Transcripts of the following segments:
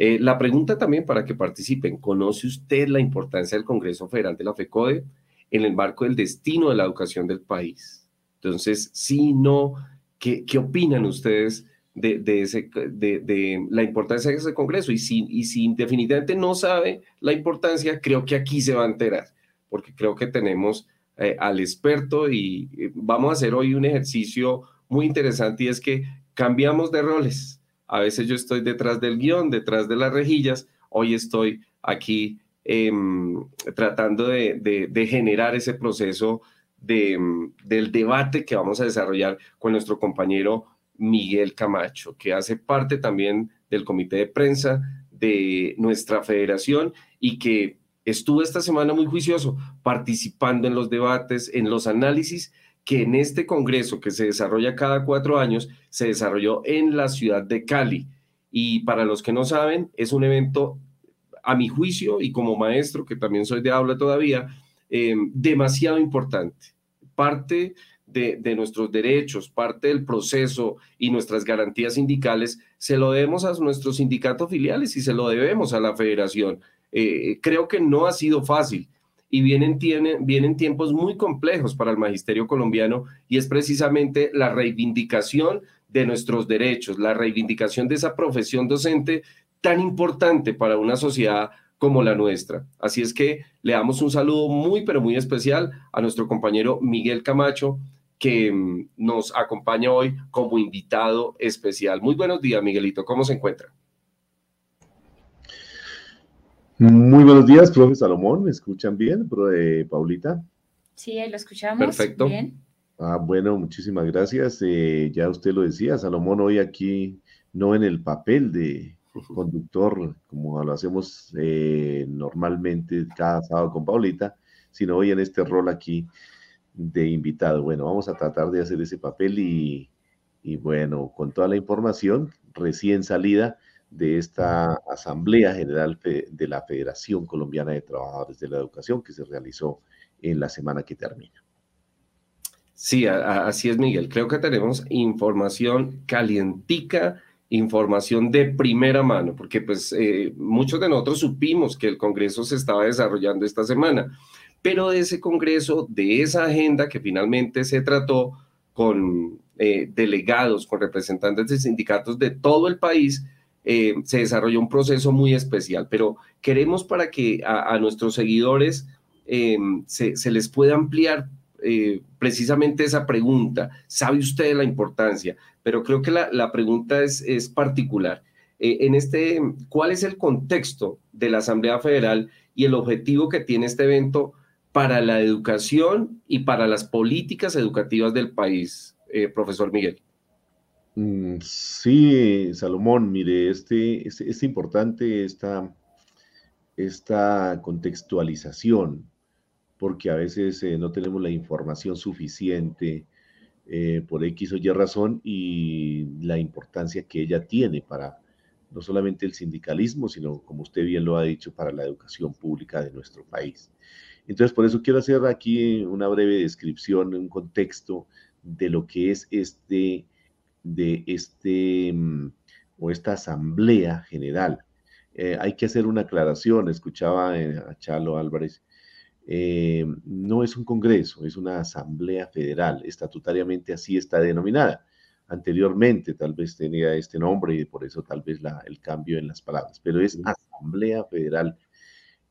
Eh, la pregunta también para que participen, ¿conoce usted la importancia del Congreso Federal de la FECODE en el marco del destino de la educación del país? Entonces, si no, ¿qué, opinan ustedes de, la importancia de ese Congreso? Y si, y definitivamente no sabe la importancia, creo que aquí se va a enterar, porque creo que tenemos eh, al experto y eh, vamos a hacer hoy un ejercicio muy interesante y es que cambiamos de roles a veces yo estoy detrás del guion, detrás de las rejillas. Hoy estoy aquí em, tratando de, generar ese proceso em, del debate que vamos a desarrollar con nuestro compañero Miguel Camacho, que hace parte también del comité de prensa de nuestra federación y que estuvo esta semana muy juicioso participando en los debates, en los análisis que en este Congreso que se desarrolla cada cuatro años, se desarrolló en la ciudad de Cali. Y para los que no saben, es un evento, a mi juicio, y como maestro, que también soy de aula todavía, eh, demasiado importante. Parte de, nuestros derechos, parte del proceso y nuestras garantías sindicales, se lo debemos a nuestros sindicatos filiales y se lo debemos a la federación. Eh, creo que no ha sido fácil y vienen, tienen, vienen tiempos muy complejos para el magisterio colombiano y es precisamente la reivindicación de nuestros derechos, la reivindicación de esa profesión docente tan importante para una sociedad como la nuestra. Así es que le damos un saludo muy, pero muy especial a nuestro compañero Miguel Camacho, que mm, nos acompaña hoy como invitado especial. Muy buenos días, Miguelito. ¿Cómo se encuentra? Muy buenos días, profe Salomón. ¿Me escuchan bien, profe Paulita? Sí, lo escuchamos. Perfecto. Bien. Ah, bueno, muchísimas gracias. Eh, ya usted lo decía, Salomón, hoy aquí no en el papel de conductor, como lo hacemos eh, normalmente cada sábado con Paulita, sino hoy en este rol aquí de invitado. Bueno, vamos a tratar de hacer ese papel y, y bueno, con toda la información recién salida de esta Asamblea General de la Federación Colombiana de Trabajadores de la Educación que se realizó en la semana que termina. Sí, así es, Miguel. Creo que tenemos información calientica, información de primera mano, porque pues eh, muchos de nosotros supimos que el Congreso se estaba desarrollando esta semana, pero de ese Congreso, de esa agenda que finalmente se trató con eh, delegados, con representantes de sindicatos de todo el país, eh, se desarrolló un proceso muy especial, pero queremos para que a, nuestros seguidores em, se, les pueda ampliar eh, precisamente esa pregunta. ¿Sabe usted la importancia? Pero creo que la, pregunta es, es particular. Eh, en este, ¿cuál es el contexto de la Asamblea Federal y el objetivo que tiene este evento para la educación y para las políticas educativas del país, profesor Miguel? Mm, sí, Salomón, mire, este, es, importante esta, esta contextualización, porque a veces eh, no tenemos la información suficiente eh, por X o Y razón y la importancia que ella tiene para no solamente el sindicalismo, sino, como usted bien lo ha dicho, para la educación pública de nuestro país. Entonces, por eso quiero hacer aquí una breve descripción, un contexto de lo que es este de este mm, o esta asamblea general. Eh, hay que hacer una aclaración, escuchaba eh, a Chalo Álvarez, eh, no es un congreso, es una asamblea federal, estatutariamente así está denominada. Anteriormente tal vez tenía este nombre y por eso tal vez la, el cambio en las palabras, pero es Asamblea Federal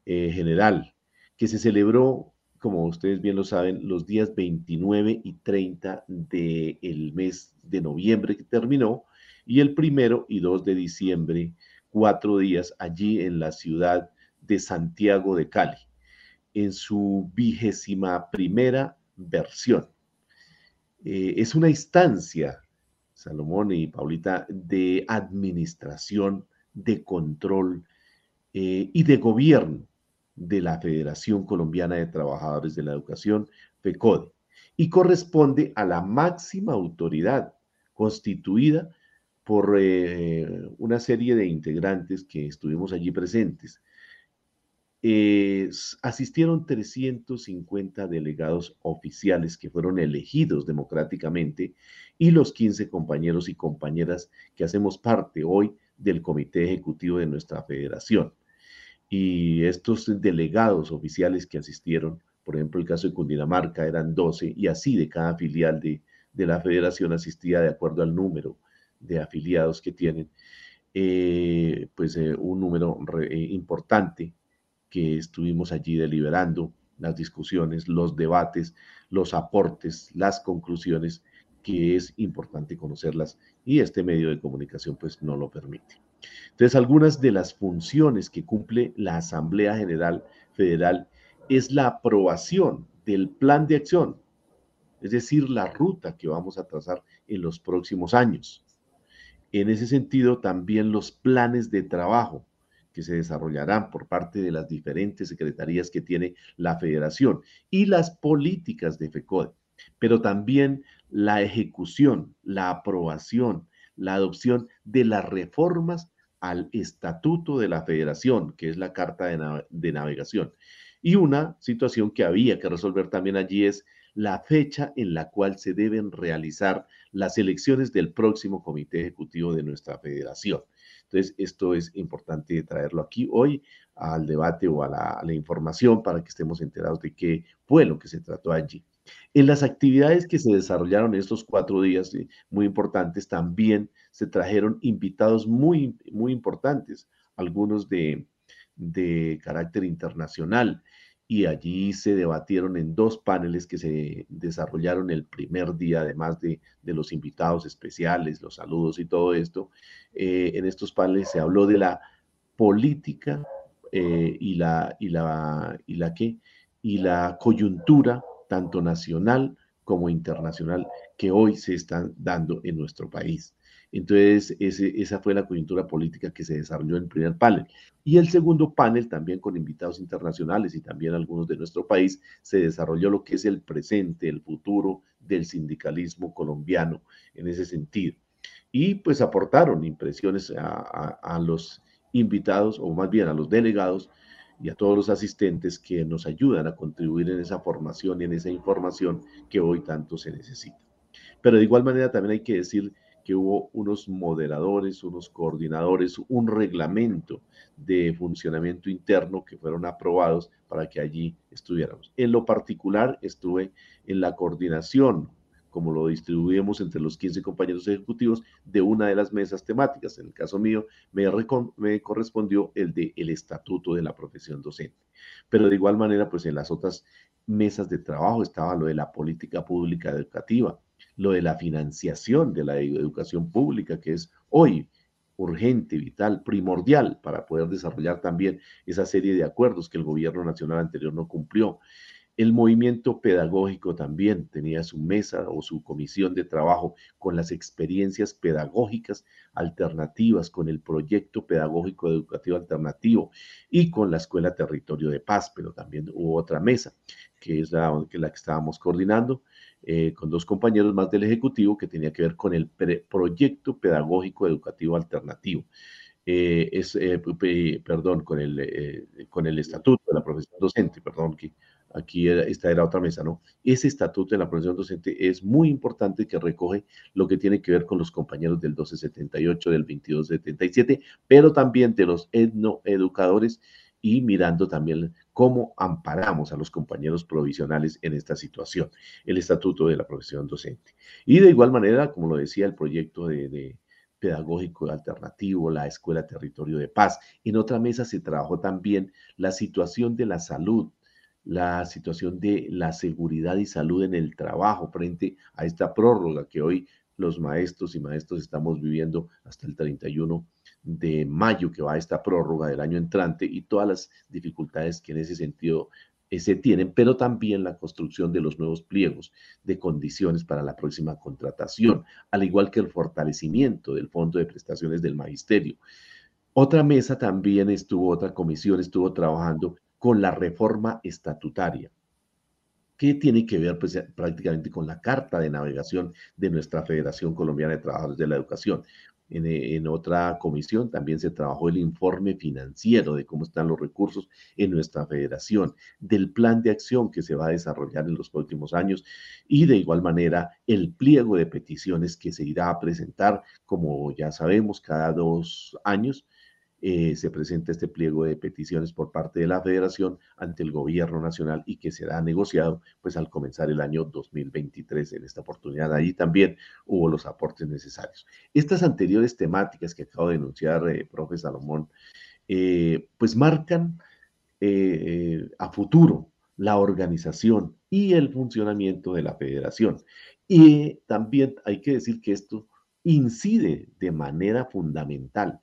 General, que se celebró como ustedes bien lo saben, los días 29 y 30 del mes de noviembre que terminó y el primero y 2 de diciembre, cuatro días allí en la ciudad de Santiago de Cali, en su vigésima primera versión. Eh, es una instancia, Salomón y Paulita, de administración, de control eh, y de gobierno de la Federación Colombiana de Trabajadores de la Educación, FECODE, y corresponde a la máxima autoridad constituida por eh, una serie de integrantes que estuvimos allí presentes. asistieron 350 delegados oficiales que fueron elegidos democráticamente y los 15 compañeros y compañeras que hacemos parte hoy del comité ejecutivo de nuestra federación. Y estos delegados oficiales que asistieron, por ejemplo, el caso de Cundinamarca eran 12 y así de cada filial de, la federación asistía de acuerdo al número de afiliados que tienen, eh, pues eh, un número eh, importante que estuvimos allí deliberando, las discusiones, los debates, los aportes, las conclusiones, que es importante conocerlas y este medio de comunicación pues no lo permite. Entonces, algunas de las funciones que cumple la Asamblea General Federal es la aprobación del plan de acción, es decir, la ruta que vamos a trazar en los próximos años. En ese sentido, también los planes de trabajo que se desarrollarán por parte de las diferentes secretarías que tiene la federación y las políticas de FECODE, pero también la ejecución, la aprobación, la adopción de las reformas al estatuto de la federación, que es la carta de, navegación. Y una situación que había que resolver también allí es la fecha en la cual se deben realizar las elecciones del próximo comité ejecutivo de nuestra federación. Entonces, esto es importante traerlo aquí hoy al debate o a la información para que estemos enterados de qué fue lo que se trató allí. En las actividades que se desarrollaron estos cuatro días eh, muy importantes, también se trajeron invitados muy, muy importantes, algunos de, de carácter internacional, y allí se debatieron en dos paneles que se desarrollaron el primer día, además de, de los invitados especiales, los saludos y todo esto. Eh, en estos paneles se habló de la política eh, y la y la y la qué y la coyuntura tanto nacional como internacional, que hoy se están dando en nuestro país. Entonces, esa fue la coyuntura política que se desarrolló en el primer panel. Y el segundo panel, también con invitados internacionales y también algunos de nuestro país, se desarrolló lo que es el presente, el futuro del sindicalismo colombiano en ese sentido. Y pues aportaron impresiones a, a los invitados, o más bien a los delegados, y a todos los asistentes que nos ayudan a contribuir en esa formación y en esa información que hoy tanto se necesita. Pero de igual manera también hay que decir que hubo unos moderadores, unos coordinadores, un reglamento de funcionamiento interno que fueron aprobados para que allí estuviéramos. En lo particular estuve en la coordinación como lo distribuimos entre los 15 compañeros ejecutivos de una de las mesas temáticas. En el caso mío, me, correspondió el de el estatuto de la profesión docente. Pero de igual manera, pues en las otras mesas de trabajo estaba lo de la política pública educativa, lo de la financiación de la educación pública, que es hoy urgente, vital, primordial para poder desarrollar también esa serie de acuerdos que el gobierno nacional anterior no cumplió. El movimiento pedagógico también tenía su mesa o su comisión de trabajo con las experiencias pedagógicas alternativas, con el proyecto pedagógico educativo alternativo y con la Escuela Territorio de Paz, pero también hubo otra mesa, que es la que, la que estábamos coordinando, eh, con dos compañeros más del Ejecutivo, que tenía que ver con el proyecto pedagógico educativo alternativo. Eh, es, eh, perdón, con el, con el estatuto de la profesión docente, perdón, que aquí esta era otra mesa, ¿no? Ese estatuto de la profesión docente es muy importante que recoge lo que tiene que ver con los compañeros del 1278, del 2277, pero también de los etnoeducadores y mirando también cómo amparamos a los compañeros provisionales en esta situación, el estatuto de la profesión docente. Y de igual manera, como lo decía, el proyecto de pedagógico alternativo, la Escuela Territorio de Paz. En otra mesa se trabajó también la situación de la salud la situación de la seguridad y salud en el trabajo frente a esta prórroga que hoy los maestros y maestros estamos viviendo hasta el 31 de mayo, que va esta prórroga del año entrante y todas las dificultades que en ese sentido se tienen, pero también la construcción de los nuevos pliegos de condiciones para la próxima contratación, al igual que el fortalecimiento del Fondo de Prestaciones del Magisterio. Otra mesa también estuvo, otra comisión estuvo trabajando con la reforma estatutaria, que tiene que ver pues, prácticamente con la carta de navegación de nuestra Federación Colombiana de Trabajadores de la Educación. En, otra comisión también se trabajó el informe financiero de cómo están los recursos en nuestra federación, del plan de acción que se va a desarrollar en los próximos años y de igual manera el pliego de peticiones que se irá a presentar, como ya sabemos, cada dos años eh, se presenta este pliego de peticiones por parte de la federación ante el gobierno nacional y que será negociado pues al comenzar el año 2023 en esta oportunidad. Ahí también hubo los aportes necesarios. Estas anteriores temáticas que acabo de denunciar, eh, profe Salomón, eh, pues marcan a futuro la organización y el funcionamiento de la federación. Y también hay que decir que esto incide de manera fundamental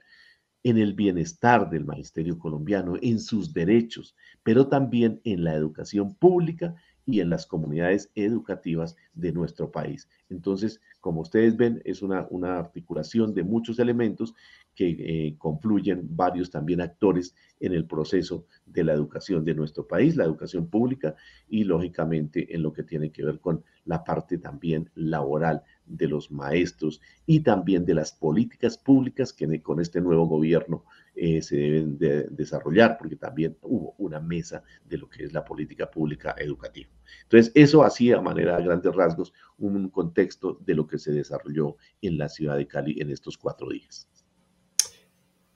en el bienestar del magisterio colombiano, en sus derechos, pero también en la educación pública y en las comunidades educativas de nuestro país. Entonces, como ustedes ven, es una, una articulación de muchos elementos que eh, confluyen varios también actores en el proceso de la educación de nuestro país, la educación pública y lógicamente en lo que tiene que ver con la parte también laboral de los maestros y también de las políticas públicas que con este nuevo gobierno eh, se deben de desarrollar, porque también hubo una mesa de lo que es la política pública educativa. Entonces, eso hacía a manera de grandes rasgos un contexto de lo que se desarrolló en la ciudad de Cali en estos cuatro días.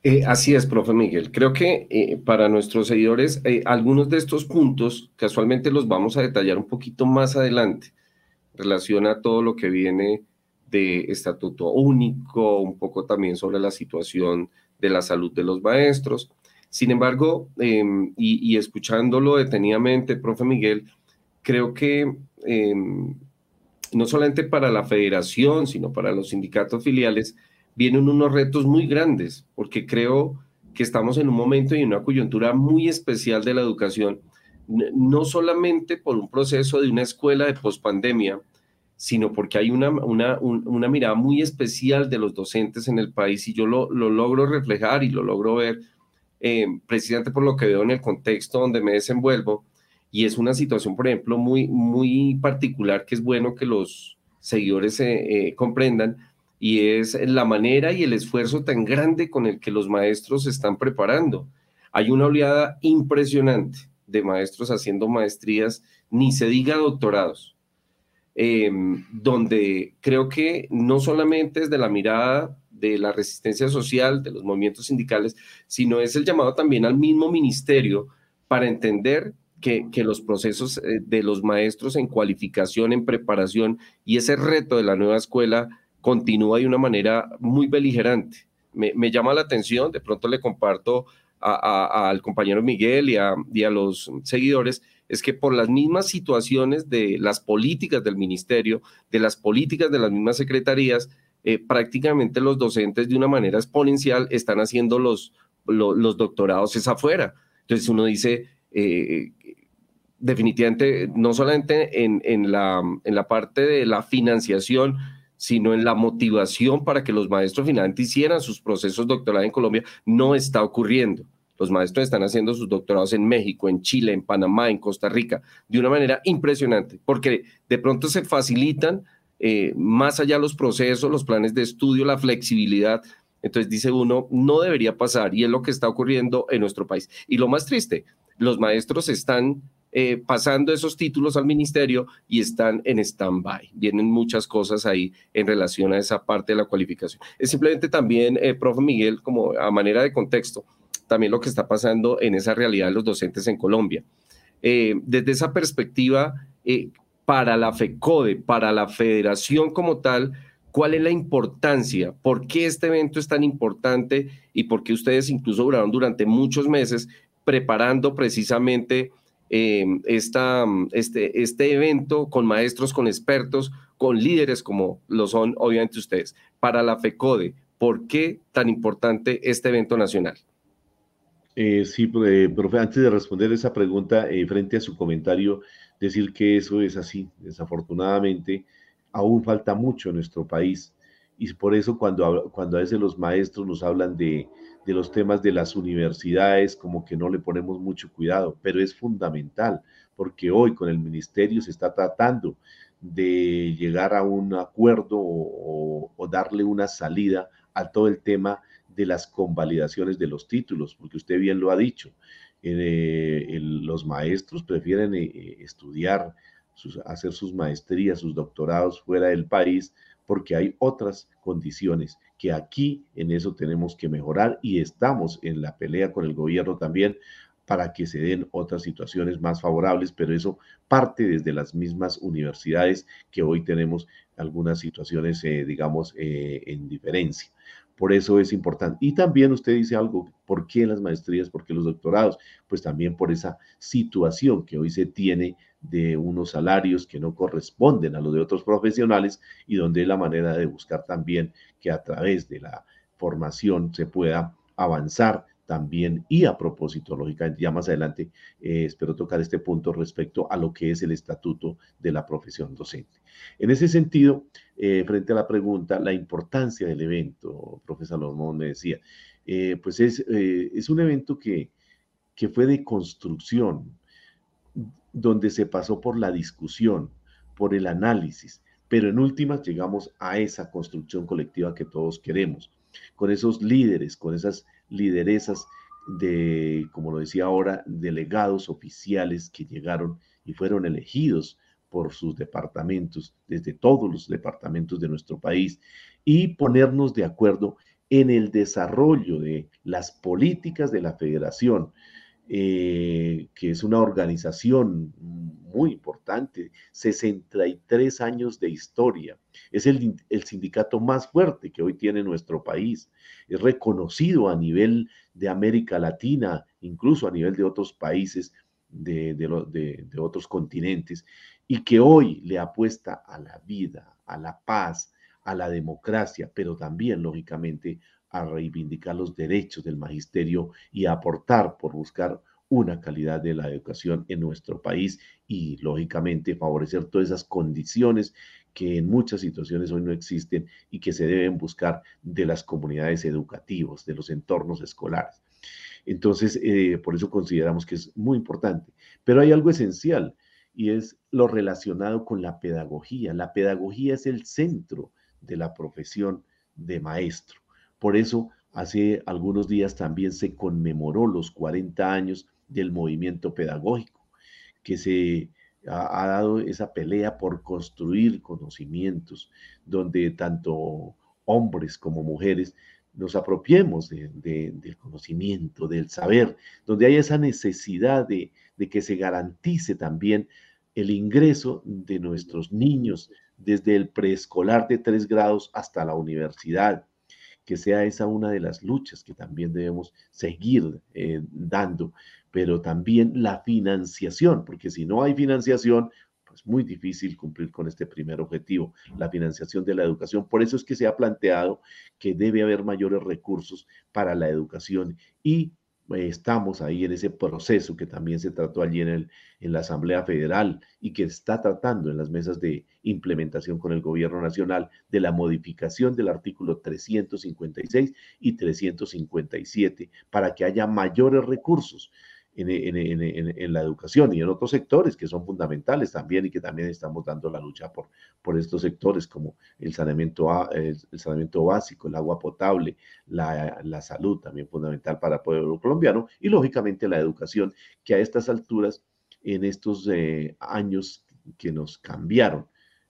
Eh, así es, profe Miguel. Creo que eh, para nuestros seguidores, algunos de estos puntos, casualmente los vamos a detallar un poquito más adelante, relaciona todo lo que viene de estatuto único, un poco también sobre la situación de la salud de los maestros. Sin embargo, em, y, escuchándolo detenidamente, profe Miguel, creo que em, no solamente para la federación, sino para los sindicatos filiales, vienen unos retos muy grandes, porque creo que estamos en un momento y en una coyuntura muy especial de la educación, no solamente por un proceso de una escuela de pospandemia, sino porque hay una, una, mirada muy especial de los docentes en el país y yo lo, logro reflejar y lo logro ver eh, precisamente por lo que veo en el contexto donde me desenvuelvo y es una situación, por ejemplo, muy, muy particular que es bueno que los seguidores eh, eh, comprendan y es la manera y el esfuerzo tan grande con el que los maestros se están preparando. Hay una oleada impresionante de maestros haciendo maestrías, ni se diga doctorados Em, donde creo que no solamente es de la mirada de la resistencia social, de los movimientos sindicales, sino es el llamado también al mismo ministerio para entender que, que, los procesos eh, de los maestros en cualificación, en preparación y ese reto de la nueva escuela continúa de una manera muy beligerante. Me, me llama la atención, de pronto le comparto al compañero Miguel y a, los seguidores, es que por las mismas situaciones de las políticas del ministerio, de las políticas de las mismas secretarías, eh, prácticamente los docentes de una manera exponencial están haciendo los, los, doctorados es afuera. Entonces uno dice, eh, definitivamente, no solamente en, en, la, en la parte de la financiación, sino en la motivación para que los maestros finalmente hicieran sus procesos doctorales en Colombia, no está ocurriendo. Los maestros están haciendo sus doctorados en México, en Chile, en Panamá, en Costa Rica, de una manera impresionante, porque de pronto se facilitan eh, más allá los procesos, los planes de estudio, la flexibilidad. Entonces dice uno, no debería pasar y es lo que está ocurriendo en nuestro país. Y lo más triste, los maestros están eh, pasando esos títulos al ministerio y están en stand-by. Vienen muchas cosas ahí en relación a esa parte de la cualificación. Es simplemente también, eh, profe Miguel, como a manera de contexto, también lo que está pasando en esa realidad de los docentes en Colombia. Eh, desde esa perspectiva, eh, para la FECODE, para la federación como tal, ¿cuál es la importancia? ¿Por qué este evento es tan importante y por qué ustedes incluso duraron durante muchos meses preparando precisamente eh, esta, este, este evento con maestros, con expertos, con líderes como lo son obviamente ustedes? Para la FECODE, ¿por qué tan importante este evento nacional? Eh, sí, eh, profe, antes de responder esa pregunta, frente a su comentario, decir que eso es así. Desafortunadamente, aún falta mucho en nuestro país. Y por eso cuando, cuando a veces los maestros nos hablan de, de los temas de las universidades, como que no le ponemos mucho cuidado, pero es fundamental, porque hoy con el ministerio se está tratando de llegar a un acuerdo o, darle una salida a todo el tema de las convalidaciones de los títulos, porque usted bien lo ha dicho, eh, los maestros prefieren eh, estudiar, hacer sus maestrías, sus doctorados fuera del país, porque hay otras condiciones que aquí en eso tenemos que mejorar y estamos en la pelea con el gobierno también para que se den otras situaciones más favorables, pero eso parte desde las mismas universidades que hoy tenemos algunas situaciones, eh, digamos, en diferencia. Por eso es importante. Y también usted dice algo, ¿por qué las maestrías? ¿Por qué los doctorados? Pues también por esa situación que hoy se tiene de unos salarios que no corresponden a los de otros profesionales y donde la manera de buscar también que a través de la formación se pueda avanzar también y a propósito, lógicamente, ya más adelante eh, espero tocar este punto respecto a lo que es el estatuto de la profesión docente. En ese sentido, eh, frente a la pregunta, la importancia del evento, profesor Lomón me decía, eh, pues es, es, un evento que, que fue de construcción, donde se pasó por la discusión, por el análisis, pero en últimas llegamos a esa construcción colectiva que todos queremos, con esos líderes, con esas lideresas de, como lo decía ahora, delegados oficiales que llegaron y fueron elegidos por sus departamentos, desde todos los departamentos de nuestro país, y ponernos de acuerdo en el desarrollo de las políticas de la federación, eh, que es una organización muy importante, 63 años de historia. Es el, sindicato más fuerte que hoy tiene nuestro país. Es reconocido a nivel de América Latina, incluso a nivel de otros países de, de otros continentes, y que hoy le apuesta a la vida, a la paz, a la democracia, pero también, lógicamente, a reivindicar los derechos del magisterio y a aportar por buscar una calidad de la educación en nuestro país y, lógicamente, favorecer todas esas condiciones que en muchas situaciones hoy no existen y que se deben buscar de las comunidades educativas, de los entornos escolares. Entonces, eh, por eso consideramos que es muy importante. Pero hay algo esencial y es lo relacionado con la pedagogía. La pedagogía es el centro de la profesión de maestro. Por eso, hace algunos días también se conmemoró los 40 años del movimiento pedagógico, que se ha, dado esa pelea por construir conocimientos, donde tanto hombres como mujeres nos apropiemos del conocimiento, del saber, donde hay esa necesidad de, de que se garantice también el ingreso de nuestros niños desde el preescolar de tres grados hasta la universidad, que sea esa una de las luchas que también debemos seguir eh, dando, pero también la financiación, porque si no hay financiación, pues muy difícil cumplir con este primer objetivo, la financiación de la educación. Por eso es que se ha planteado que debe haber mayores recursos para la educación y estamos ahí en ese proceso que también se trató allí en, el, en la Asamblea Federal y que está tratando en las mesas de implementación con el gobierno nacional de la modificación del artículo 356 y 357 para que haya mayores recursos en, la educación y en otros sectores que son fundamentales también y que también estamos dando la lucha por, por estos sectores como el saneamiento, el, saneamiento básico, el agua potable, la, la, salud también fundamental para el pueblo colombiano y lógicamente la educación que a estas alturas, en estos eh, años que nos cambiaron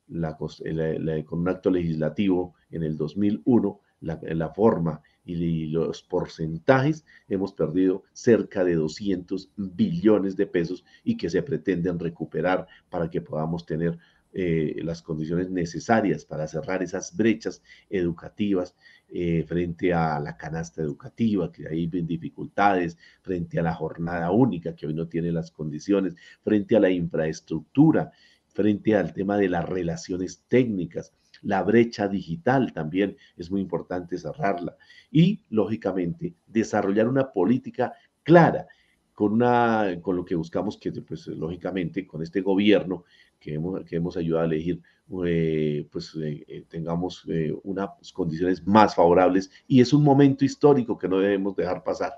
la, con un acto legislativo en el 2001, la, la forma y los porcentajes, hemos perdido cerca de 200 billones de pesos y que se pretenden recuperar para que podamos tener eh, las condiciones necesarias para cerrar esas brechas educativas eh, frente a la canasta educativa, que hay dificultades, frente a la jornada única, que hoy no tiene las condiciones, frente a la infraestructura, frente al tema de las relaciones técnicas, la brecha digital también es muy importante cerrarla. Y, lógicamente, desarrollar una política clara con, una, con lo que buscamos que, pues, lógicamente, con este gobierno que hemos, que hemos ayudado a elegir, eh, pues eh, eh, tengamos unas condiciones más favorables. Y es un momento histórico que no debemos dejar pasar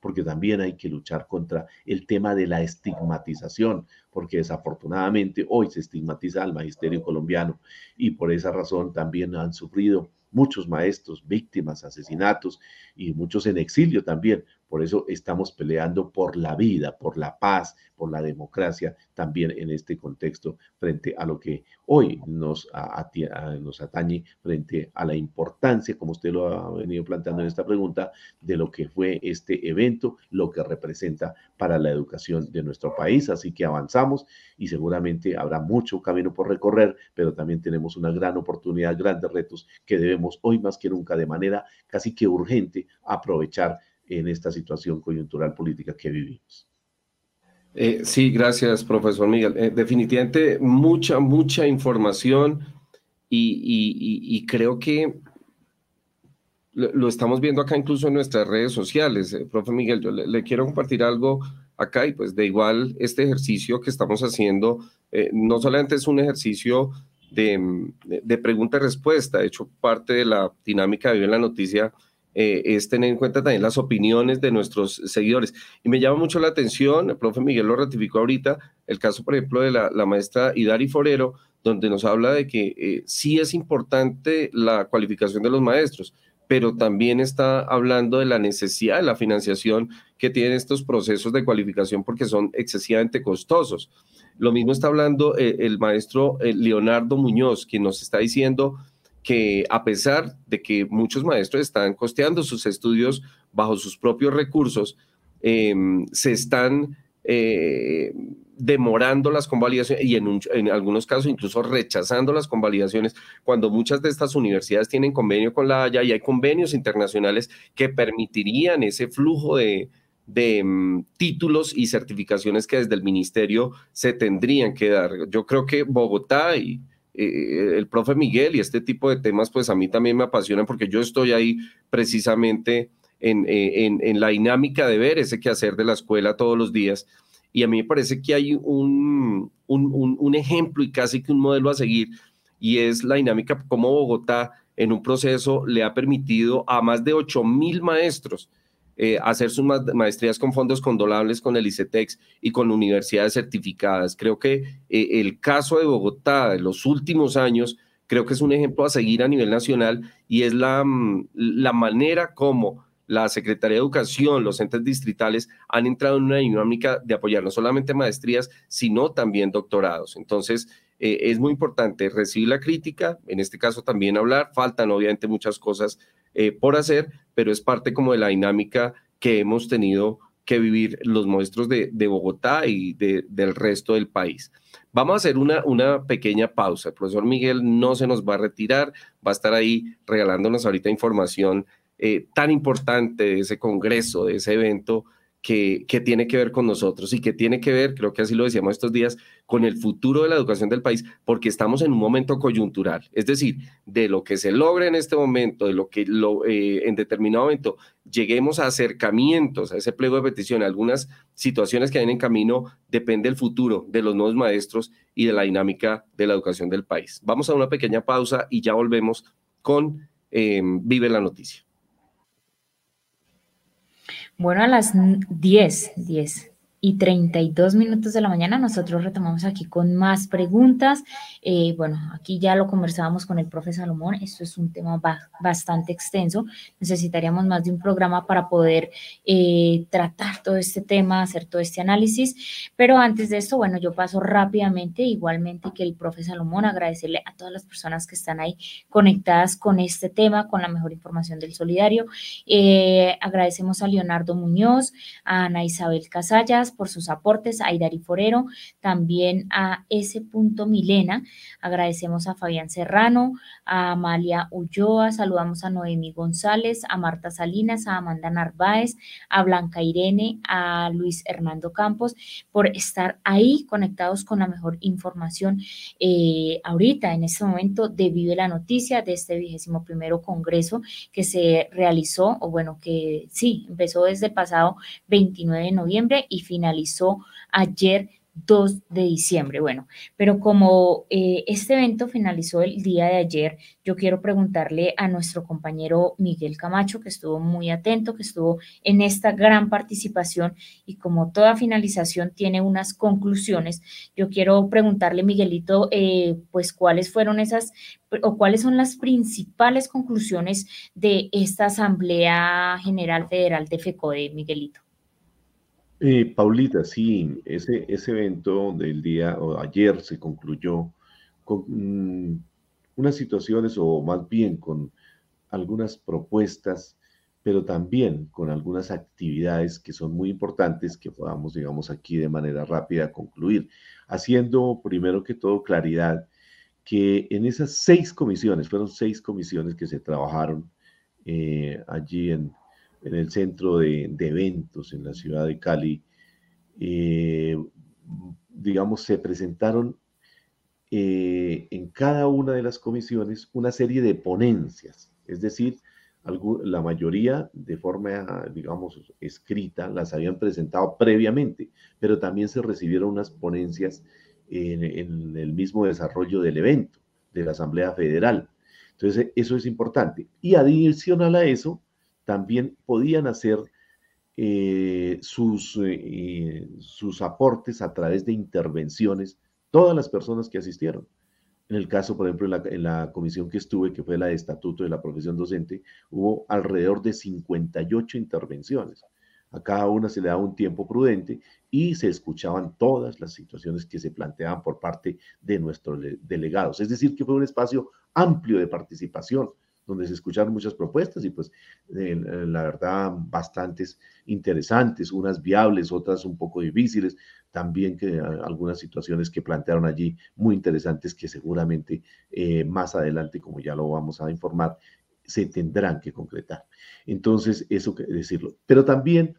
porque también hay que luchar contra el tema de la estigmatización, porque desafortunadamente hoy se estigmatiza al magisterio colombiano y por esa razón también han sufrido muchos maestros, víctimas, asesinatos y muchos en exilio también. Por eso estamos peleando por la vida, por la paz, por la democracia, también en este contexto frente a lo que hoy nos, atañe, frente a la importancia, como usted lo ha venido planteando en esta pregunta, de lo que fue este evento, lo que representa para la educación de nuestro país. Así que avanzamos y seguramente habrá mucho camino por recorrer, pero también tenemos una gran oportunidad, grandes retos que debemos hoy más que nunca de manera casi que urgente aprovechar en esta situación coyuntural política que vivimos. Eh, sí, gracias, profesor Miguel. Eh, definitivamente mucha, mucha información y, creo que lo, estamos viendo acá incluso en nuestras redes sociales. Eh, profe Miguel, yo le, quiero compartir algo acá y pues de igual este ejercicio que estamos haciendo no solamente es un ejercicio de, de pregunta y respuesta, de hecho parte de la dinámica de Vive la Noticia eh, es tener en cuenta también las opiniones de nuestros seguidores. Y me llama mucho la atención, el profe Miguel lo ratificó ahorita, el caso, por ejemplo, de la, maestra Idari Forero, donde nos habla de que eh, sí es importante la cualificación de los maestros, pero también está hablando de la necesidad de la financiación que tienen estos procesos de cualificación porque son excesivamente costosos. Lo mismo está hablando eh, el maestro Leonardo Muñoz, quien nos está diciendo que a pesar de que muchos maestros están costeando sus estudios bajo sus propios recursos, em, se están eh, demorando las convalidaciones y en, algunos casos incluso rechazando las convalidaciones cuando muchas de estas universidades tienen convenio con la Haya y hay convenios internacionales que permitirían ese flujo de, de em, títulos y certificaciones que desde el ministerio se tendrían que dar. Yo creo que Bogotá y eh, el profe Miguel y este tipo de temas, pues a mí también me apasionan porque yo estoy ahí precisamente en, eh, en, la dinámica de ver ese quehacer de la escuela todos los días. Y a mí me parece que hay un, un, un ejemplo y casi que un modelo a seguir, y es la dinámica como Bogotá en un proceso le ha permitido a más de 8 mil maestros eh, hacer sus maestrías con fondos condolables con el ICETEX y con universidades certificadas. Creo que eh, el caso de Bogotá de los últimos años, creo que es un ejemplo a seguir a nivel nacional y es la, mm, la manera como la Secretaría de Educación, los entes distritales han entrado en una dinámica de apoyar no solamente maestrías, sino también doctorados. Entonces, eh, es muy importante recibir la crítica, en este caso también hablar, faltan obviamente muchas cosas eh, por hacer, pero es parte como de la dinámica que hemos tenido que vivir los maestros de, Bogotá y del resto del país. Vamos a hacer una, una pequeña pausa. El profesor Miguel no se nos va a retirar, va a estar ahí regalándonos ahorita información eh, tan importante de ese congreso, de ese evento que, tiene que ver con nosotros y que tiene que ver, creo que así lo decíamos estos días, con el futuro de la educación del país, porque estamos en un momento coyuntural. Es decir, de lo que se logra en este momento, de lo que lo, eh, en determinado momento lleguemos a acercamientos, a ese pliego de petición, algunas situaciones que hay en camino, depende el futuro de los nuevos maestros y de la dinámica de la educación del país. Vamos a una pequeña pausa y ya volvemos con eh, Vive la Noticia. Bueno, a las 10, 10 y 32 minutos de la mañana. Nosotros retomamos aquí con más preguntas. Eh, bueno, aquí ya lo conversábamos con el profe Salomón. Esto es un tema bastante extenso. Necesitaríamos más de un programa para poder eh, tratar todo este tema, hacer todo este análisis. Pero antes de esto, bueno, yo paso rápidamente, igualmente que el profe Salomón, agradecerle a todas las personas que están ahí conectadas con este tema, con la mejor información del solidario. Eh, agradecemos a Leonardo Muñoz, a Ana Isabel Casallas, por sus aportes, a Idari Forero, también a S. Milena, agradecemos a Fabián Serrano, a Amalia Ulloa, saludamos a Noemi González, a Marta Salinas, a Amanda Narváez, a Blanca Irene, a Luis Hernando Campos, por estar ahí conectados con la mejor información eh, ahorita, en este momento, de Vive la Noticia, de este vigésimo primero congreso que se realizó, o bueno, que sí, empezó desde pasado 29 de noviembre y finalizó ayer 2 de diciembre. Bueno, pero como eh, este evento finalizó el día de ayer, yo quiero preguntarle a nuestro compañero Miguel Camacho, que estuvo muy atento, que estuvo en esta gran participación y como toda finalización tiene unas conclusiones, yo quiero preguntarle, Miguelito, eh, pues cuáles fueron esas o cuáles son las principales conclusiones de esta Asamblea General Federal de FECODE, Miguelito. Eh, Paulita, sí, ese, ese evento del día o ayer se concluyó con mm, unas situaciones o más bien con algunas propuestas, pero también con algunas actividades que son muy importantes que podamos, digamos, aquí de manera rápida concluir, haciendo primero que todo claridad que en esas seis comisiones, fueron seis comisiones que se trabajaron eh, allí en, en el centro de, eventos en la ciudad de Cali, eh, digamos, se presentaron eh, en cada una de las comisiones una serie de ponencias, es decir, la mayoría de forma, digamos, escrita, las habían presentado previamente, pero también se recibieron unas ponencias en, en el mismo desarrollo del evento, de la Asamblea Federal. Entonces, eso es importante. Y adicional a eso, también podían hacer eh, sus, eh, sus aportes a través de intervenciones todas las personas que asistieron. En el caso, por ejemplo, en la, en la, comisión que estuve, que fue la de estatuto de la profesión docente, hubo alrededor de 58 intervenciones. A cada una se le daba un tiempo prudente y se escuchaban todas las situaciones que se planteaban por parte de nuestros delegados. Es decir, que fue un espacio amplio de participación donde se escucharon muchas propuestas y pues eh, la verdad bastantes interesantes, unas viables, otras un poco difíciles, también que algunas situaciones que plantearon allí muy interesantes que seguramente eh, más adelante, como ya lo vamos a informar, se tendrán que concretar. Entonces, eso que decirlo. Pero también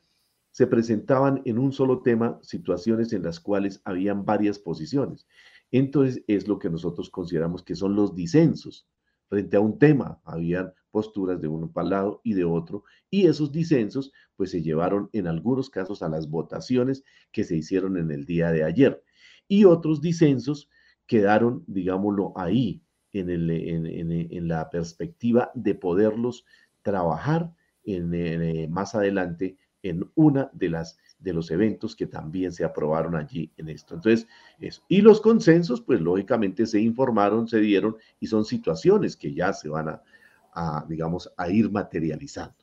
se presentaban en un solo tema situaciones en las cuales habían varias posiciones. Entonces, es lo que nosotros consideramos que son los disensos frente a un tema. Habían posturas de uno para lado y de otro, y esos disensos pues se llevaron en algunos casos a las votaciones que se hicieron en el día de ayer. Y otros disensos quedaron, digámoslo, ahí, en, el, en, la perspectiva de poderlos trabajar en, eh, más adelante en una de las de los eventos que también se aprobaron allí en esto. Entonces, eso. Y los consensos, pues lógicamente se informaron, se dieron y son situaciones que ya se van a, digamos, a ir materializando.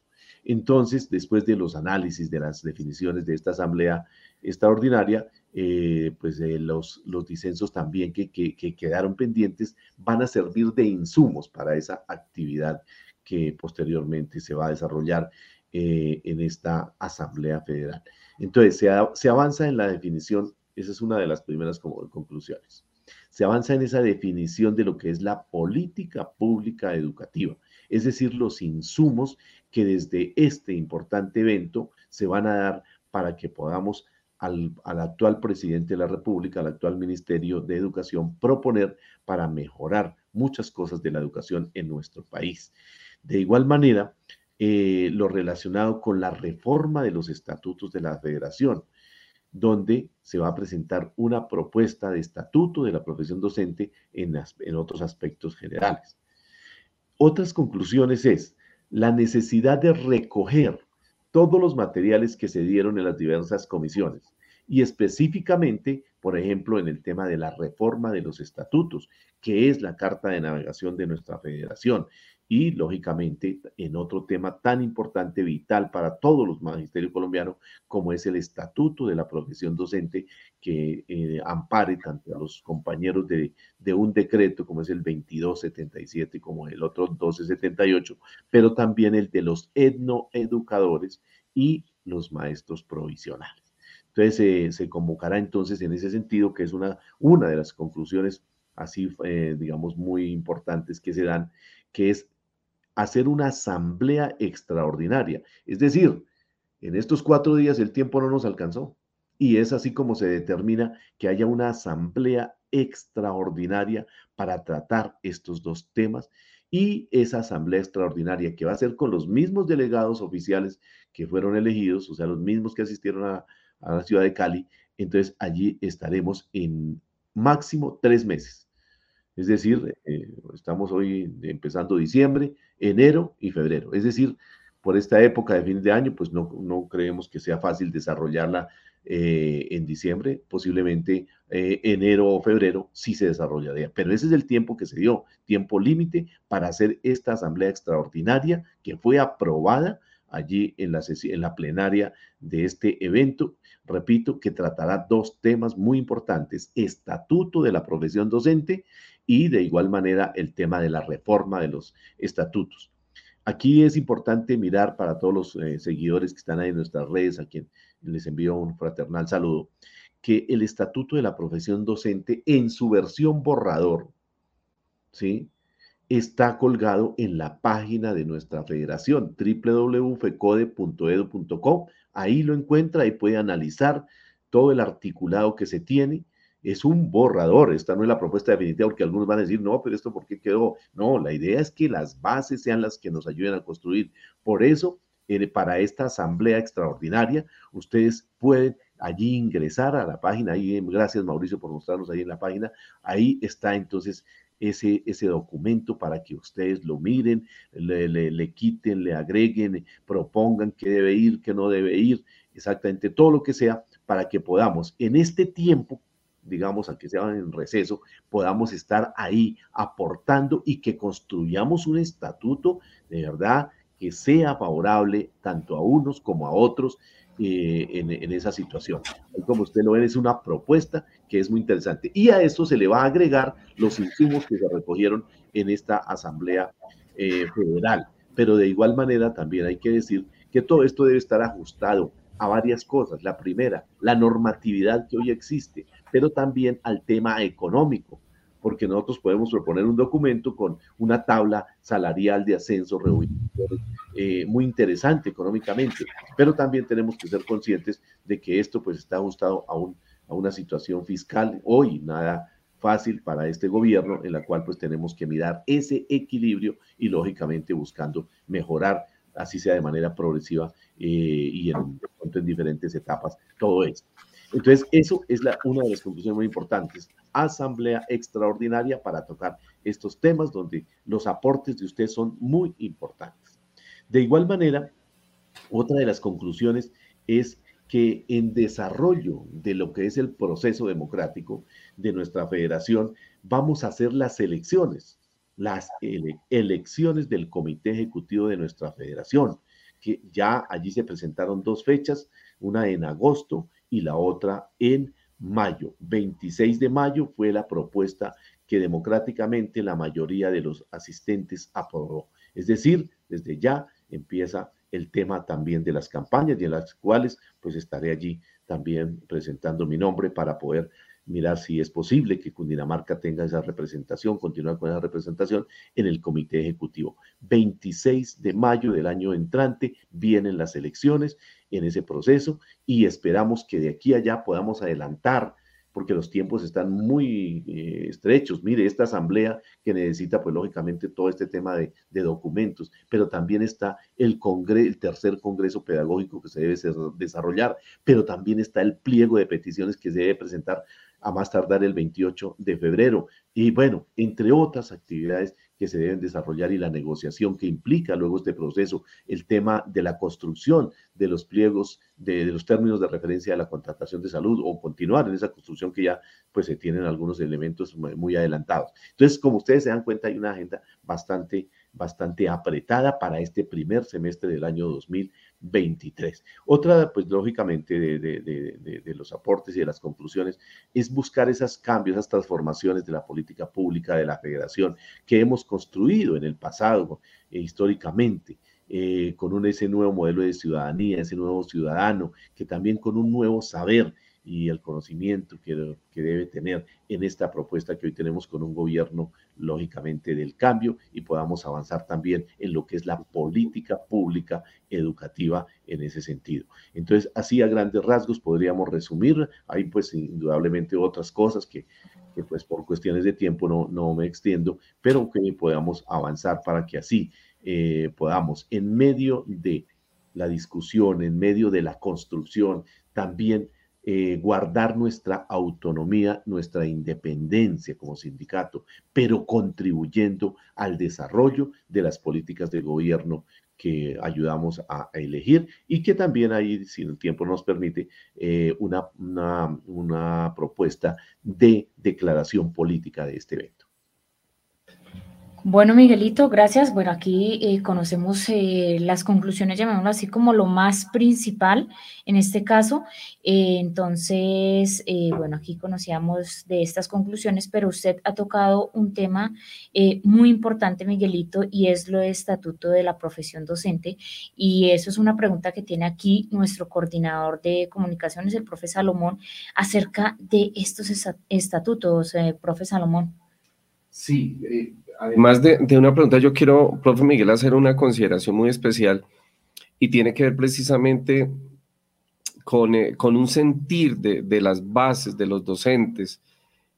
Entonces, después de los análisis de las definiciones de esta asamblea extraordinaria, eh, pues eh, los, los disensos también que, que, que quedaron pendientes van a servir de insumos para esa actividad que posteriormente se va a desarrollar eh, en esta Asamblea Federal. Entonces, se, avanza en la definición, esa es una de las primeras conclusiones. Se avanza en esa definición de lo que es la política pública educativa, es decir, los insumos que desde este importante evento se van a dar para que podamos al, al, actual presidente de la República, al actual Ministerio de Educación, proponer para mejorar muchas cosas de la educación en nuestro país. De igual manera, eh, lo relacionado con la reforma de los estatutos de la federación, donde se va a presentar una propuesta de estatuto de la profesión docente en, en otros aspectos generales. Otras conclusiones es la necesidad de recoger todos los materiales que se dieron en las diversas comisiones y específicamente, por ejemplo, en el tema de la reforma de los estatutos, que es la carta de navegación de nuestra federación y lógicamente en otro tema tan importante, vital para todos los magisterios colombianos, como es el estatuto de la profesión docente que eh, ampare tanto a los compañeros de, de, un decreto como es el 2277 como el otro 1278, pero también el de los etnoeducadores y los maestros provisionales. Entonces eh, se convocará entonces en ese sentido, que es una, una de las conclusiones así, eh, digamos, muy importantes que se dan, que es hacer una asamblea extraordinaria. Es decir, en estos cuatro días el tiempo no nos alcanzó. Y es así como se determina que haya una asamblea extraordinaria para tratar estos dos temas y esa asamblea extraordinaria que va a ser con los mismos delegados oficiales que fueron elegidos, o sea, los mismos que asistieron a, la ciudad de Cali, entonces allí estaremos en máximo tres meses. Es decir, eh, estamos hoy empezando diciembre, enero y febrero. Es decir, por esta época de fin de año, pues no, no creemos que sea fácil desarrollarla eh, en diciembre, posiblemente eh, enero o febrero sí se desarrollaría. Pero ese es el tiempo que se dio, tiempo límite para hacer esta asamblea extraordinaria que fue aprobada allí en la, en la plenaria de este evento. Repito, que tratará dos temas muy importantes, estatuto de la profesión docente y de igual manera el tema de la reforma de los estatutos. Aquí es importante mirar para todos los eh, seguidores que están ahí en nuestras redes, a quien les envío un fraternal saludo, que el estatuto de la profesión docente en su versión borrador, ¿sí? Está colgado en la página de nuestra federación, www.fecode.edu.com. Ahí lo encuentra, ahí puede analizar todo el articulado que se tiene es un borrador, esta no es la propuesta definitiva, porque algunos van a decir, no, pero esto por qué quedó. No, la idea es que las bases sean las que nos ayuden a construir. Por eso, eh, para esta asamblea extraordinaria, ustedes pueden allí ingresar a la página, ahí, gracias Mauricio por mostrarnos ahí en la página, ahí está entonces ese, ese documento para que ustedes lo miren, le, le quiten, le agreguen, propongan qué debe ir, qué no debe ir, exactamente todo lo que sea, para que podamos en este tiempo digamos, a que sea en receso, podamos estar ahí aportando y que construyamos un estatuto de verdad que sea favorable tanto a unos como a otros eh, en, esa situación. Como usted lo ve, es una propuesta que es muy interesante. Y a esto se le va a agregar los insumos que se recogieron en esta Asamblea eh, Federal. Pero de igual manera también hay que decir que todo esto debe estar ajustado a varias cosas. La primera, la normatividad que hoy existe pero también al tema económico, porque nosotros podemos proponer un documento con una tabla salarial de ascenso eh, muy interesante económicamente, pero también tenemos que ser conscientes de que esto pues está ajustado a, un, a una situación fiscal hoy nada fácil para este gobierno en la cual pues tenemos que mirar ese equilibrio y lógicamente buscando mejorar así sea de manera progresiva eh, y en, en diferentes etapas todo esto. Entonces, eso es la, una de las conclusiones muy importantes. Asamblea extraordinaria para tocar estos temas donde los aportes de usted son muy importantes. De igual manera, otra de las conclusiones es que en desarrollo de lo que es el proceso democrático de nuestra federación, vamos a hacer las elecciones, las elecciones del comité ejecutivo de nuestra federación, que ya allí se presentaron dos fechas, una en agosto y la otra en mayo. 26 de mayo fue la propuesta que democráticamente la mayoría de los asistentes aprobó. Es decir, desde ya empieza el tema también de las campañas y en las cuales pues estaré allí también presentando mi nombre para poder mirar si es posible que Cundinamarca tenga esa representación, continuar con esa representación en el comité ejecutivo. 26 de mayo del año entrante vienen las elecciones en ese proceso y esperamos que de aquí allá podamos adelantar porque los tiempos están muy eh, estrechos. Mire, esta asamblea que necesita, pues lógicamente, todo este tema de, documentos, pero también está el, el tercer congreso pedagógico que se debe desarrollar, pero también está el pliego de peticiones que se debe presentar a más tardar el 28 de febrero. Y bueno, entre otras actividades que se deben desarrollar y la negociación que implica luego este proceso, el tema de la construcción de los pliegos, de, los términos de referencia de la contratación de salud o continuar en esa construcción que ya pues se tienen algunos elementos muy adelantados. Entonces, como ustedes se dan cuenta, hay una agenda bastante bastante apretada para este primer semestre del año 2000 23. Otra, pues lógicamente, de, los aportes y de las conclusiones es buscar esos cambios, esas transformaciones de la política pública de la federación que hemos construido en el pasado e históricamente. Eh, con ese nuevo modelo de ciudadanía, ese nuevo ciudadano, que también con un nuevo saber y el conocimiento que, que, debe tener en esta propuesta que hoy tenemos con un gobierno lógicamente del cambio y podamos avanzar también en lo que es la política pública educativa en ese sentido. Entonces, así a grandes rasgos podríamos resumir. Hay pues indudablemente otras cosas que, que pues por cuestiones de tiempo no, no me extiendo, pero que podamos avanzar para que así eh, podamos en medio de la discusión, en medio de la construcción, también eh, guardar nuestra autonomía, nuestra independencia como sindicato, pero contribuyendo al desarrollo de las políticas de gobierno que ayudamos a, elegir y que también ahí, si el tiempo nos permite, eh, una, una propuesta de declaración política de este evento. Bueno, Miguelito, gracias. Bueno, aquí eh, conocemos eh, las conclusiones, llamémoslo así, como lo más principal en este caso. Eh, entonces, bueno, aquí conocíamos de estas conclusiones, pero usted ha tocado un tema muy importante, Miguelito, y es lo de estatuto de la profesión docente. Y eso es una pregunta que tiene aquí nuestro coordinador de comunicaciones, el profe Salomón, acerca de estos estatutos, profe Salomón. Sí, Además de, una pregunta, yo quiero, profe Miguel, hacer una consideración muy especial y tiene que ver precisamente con, eh, con un sentir de, las bases de los docentes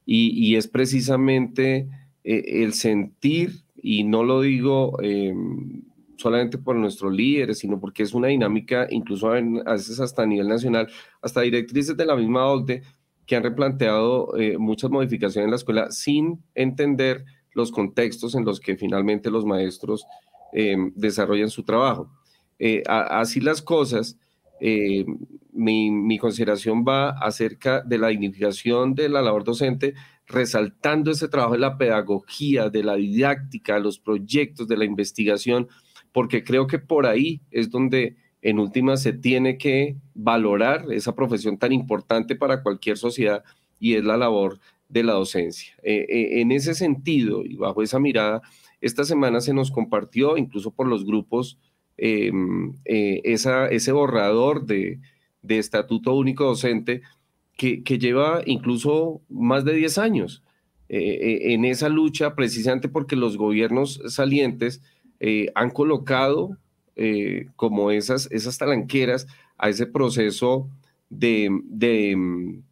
y, es precisamente eh, el sentir, y no lo digo em, solamente por nuestros líderes, sino porque es una dinámica, incluso a veces hasta a nivel nacional, hasta directrices de la misma OCDE, que han replanteado eh, muchas modificaciones en la escuela sin entender los contextos en los que finalmente los maestros em, desarrollan su trabajo. Eh, así las cosas, eh, mi, consideración va acerca de la dignificación de la labor docente, resaltando ese trabajo de la pedagogía, de la didáctica, los proyectos, de la investigación, porque creo que por ahí es donde en última se tiene que valorar esa profesión tan importante para cualquier sociedad y es la labor de la docencia. Eh, eh, en ese sentido y bajo esa mirada, esta semana se nos compartió, incluso por los grupos, em, eh, esa, ese borrador de, Estatuto Único Docente que, lleva incluso más de 10 años en esa lucha, precisamente porque los gobiernos salientes han colocado como esas, esas talanqueras a ese proceso de, de em,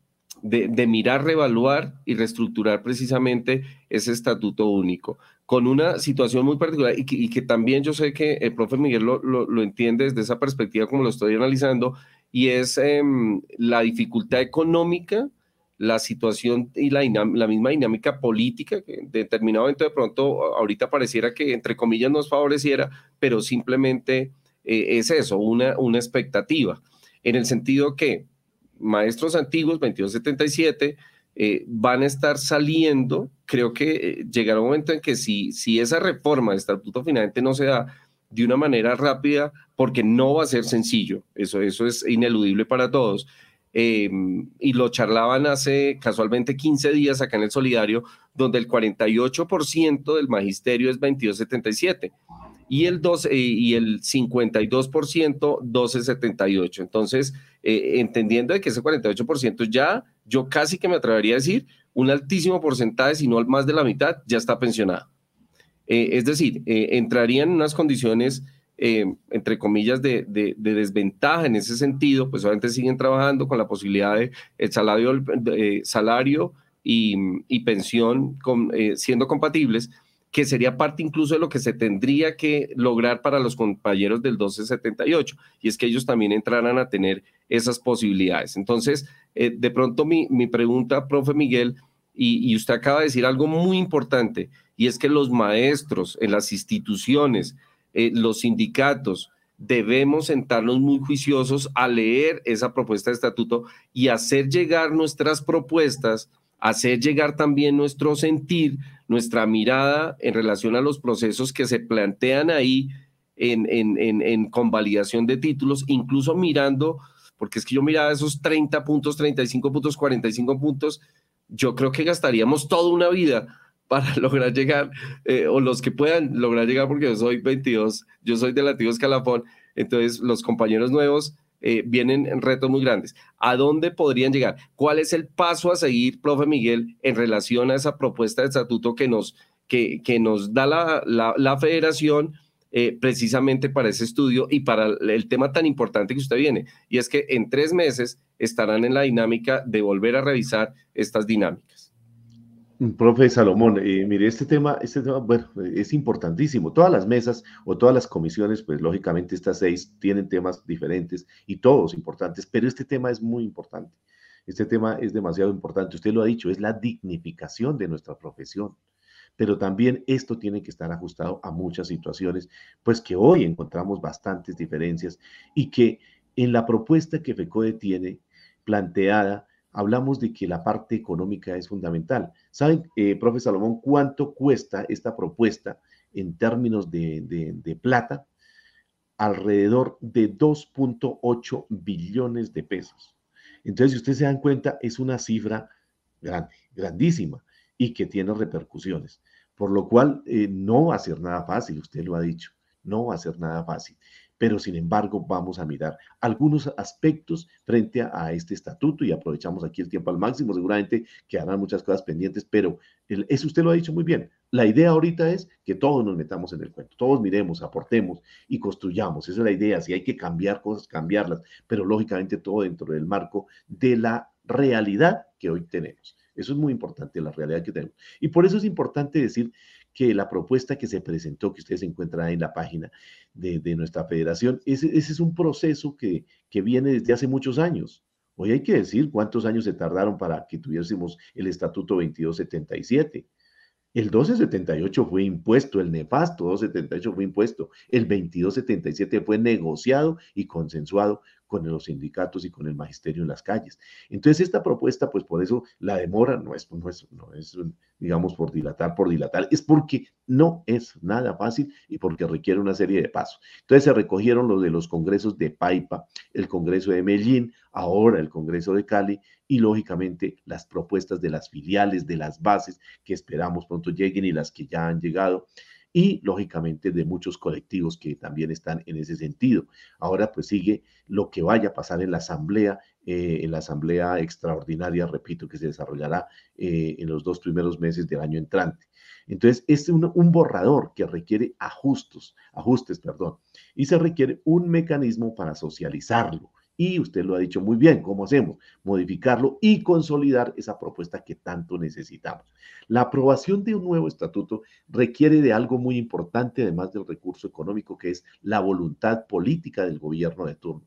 de, mirar, reevaluar y reestructurar precisamente ese estatuto único, con una situación muy particular y que, también yo sé que el profe Miguel lo, entiende desde esa perspectiva como lo estoy analizando, y es em, la dificultad económica, la situación y la, misma dinámica política que en determinado momento de pronto ahorita pareciera que entre comillas nos favoreciera, pero simplemente eh, es eso, una, una expectativa, en el sentido que maestros antiguos, 2277, eh, van a estar saliendo. Creo que eh, llegará un momento en que si, si esa reforma de estatuto finalmente no se da de una manera rápida, porque no va a ser sencillo, eso, eso es ineludible para todos. Eh, y lo charlaban hace casualmente 15 días acá en el Solidario, donde el 48% del magisterio es 2277 y el, 12, eh, y el 52% 1278. Entonces, eh, entendiendo de que ese 48% ya, yo casi que me atrevería a decir, un altísimo porcentaje, si no más de la mitad, ya está pensionado. Eh, es decir, entrarían en unas condiciones, entre comillas, de, desventaja en ese sentido, pues obviamente siguen trabajando con la posibilidad de el salario, salario y, pensión siendo compatibles, que sería parte incluso de lo que se tendría que lograr para los compañeros del 1278, y es que ellos también entraran a tener esas posibilidades. Entonces, eh, de pronto mi, pregunta, profe Miguel, y, usted acaba de decir algo muy importante, y es que los maestros en las instituciones, eh, los sindicatos, debemos sentarnos muy juiciosos a leer esa propuesta de estatuto y hacer llegar nuestras propuestas, hacer llegar también nuestro sentir nuestra mirada en relación a los procesos que se plantean ahí en, en, en, convalidación de títulos, incluso mirando, porque es que yo miraba esos 30 puntos, 35 puntos, 45 puntos, yo creo que gastaríamos toda una vida para lograr llegar, eh, o los que puedan lograr llegar, porque yo soy 22, yo soy del antiguo escalafón, entonces los compañeros nuevos eh, vienen retos muy grandes. ¿A dónde podrían llegar? ¿Cuál es el paso a seguir, profe Miguel, en relación a esa propuesta de estatuto que nos, que, que nos da la, la, federación? Eh, precisamente para ese estudio y para el tema tan importante que usted viene, y es que en tres meses estarán en la dinámica de volver a revisar estas dinámicas. Profe Salomón, eh, mire, este tema, este tema, es importantísimo. Todas las mesas o todas las comisiones, pues lógicamente estas seis tienen temas diferentes y todos importantes, pero este tema es muy importante. Este tema es demasiado importante. Usted lo ha dicho, es la dignificación de nuestra profesión. Pero también esto tiene que estar ajustado a muchas situaciones, pues que hoy encontramos bastantes diferencias y que en la propuesta que FECODE tiene planteada, hablamos de que la parte económica es fundamental. ¿Saben, eh, profe Salomón, cuánto cuesta esta propuesta en términos de, plata? Alrededor de 2.8 billones de pesos. Entonces, si ustedes se dan cuenta, es una cifra grande, grandísima y que tiene repercusiones. Por lo cual, eh, no va a ser nada fácil, usted lo ha dicho, no va a ser nada fácil pero sin embargo vamos a mirar algunos aspectos frente a, este estatuto y aprovechamos aquí el tiempo al máximo, seguramente quedarán muchas cosas pendientes, pero eso usted lo ha dicho muy bien. La idea ahorita es que todos nos metamos en el cuento, todos miremos, aportemos y construyamos. Esa es la idea, si hay que cambiar cosas, cambiarlas, pero lógicamente todo dentro del marco de la realidad que hoy tenemos. Eso es muy importante, la realidad que tenemos. Y por eso es importante decir que la propuesta que se presentó, que ustedes encuentran en la página de, nuestra federación, ese, ese, es un proceso que, que viene desde hace muchos años. Hoy hay que decir cuántos años se tardaron para que tuviésemos el Estatuto 2277. El 1278 fue impuesto, el nefasto 278 fue impuesto, el 2277 fue negociado y consensuado con los sindicatos y con el magisterio en las calles. Entonces, esta propuesta, pues por eso la demora no es, no es, no es, digamos, por dilatar, por dilatar, es porque no es nada fácil y porque requiere una serie de pasos. Entonces, se recogieron los de los congresos de Paipa, el Congreso de Medellín, ahora el Congreso de Cali y, lógicamente, las propuestas de las filiales, de las bases que esperamos pronto lleguen y las que ya han llegado y lógicamente de muchos colectivos que también están en ese sentido. Ahora pues sigue lo que vaya a pasar en la asamblea, eh, en la asamblea extraordinaria, repito, que se desarrollará eh, en los dos primeros meses del año entrante. Entonces, es un, borrador que requiere ajustes, ajustes, perdón, y se requiere un mecanismo para socializarlo y usted lo ha dicho muy bien, ¿cómo hacemos? Modificarlo y consolidar esa propuesta que tanto necesitamos. La aprobación de un nuevo estatuto requiere de algo muy importante, además del recurso económico, que es la voluntad política del gobierno de turno.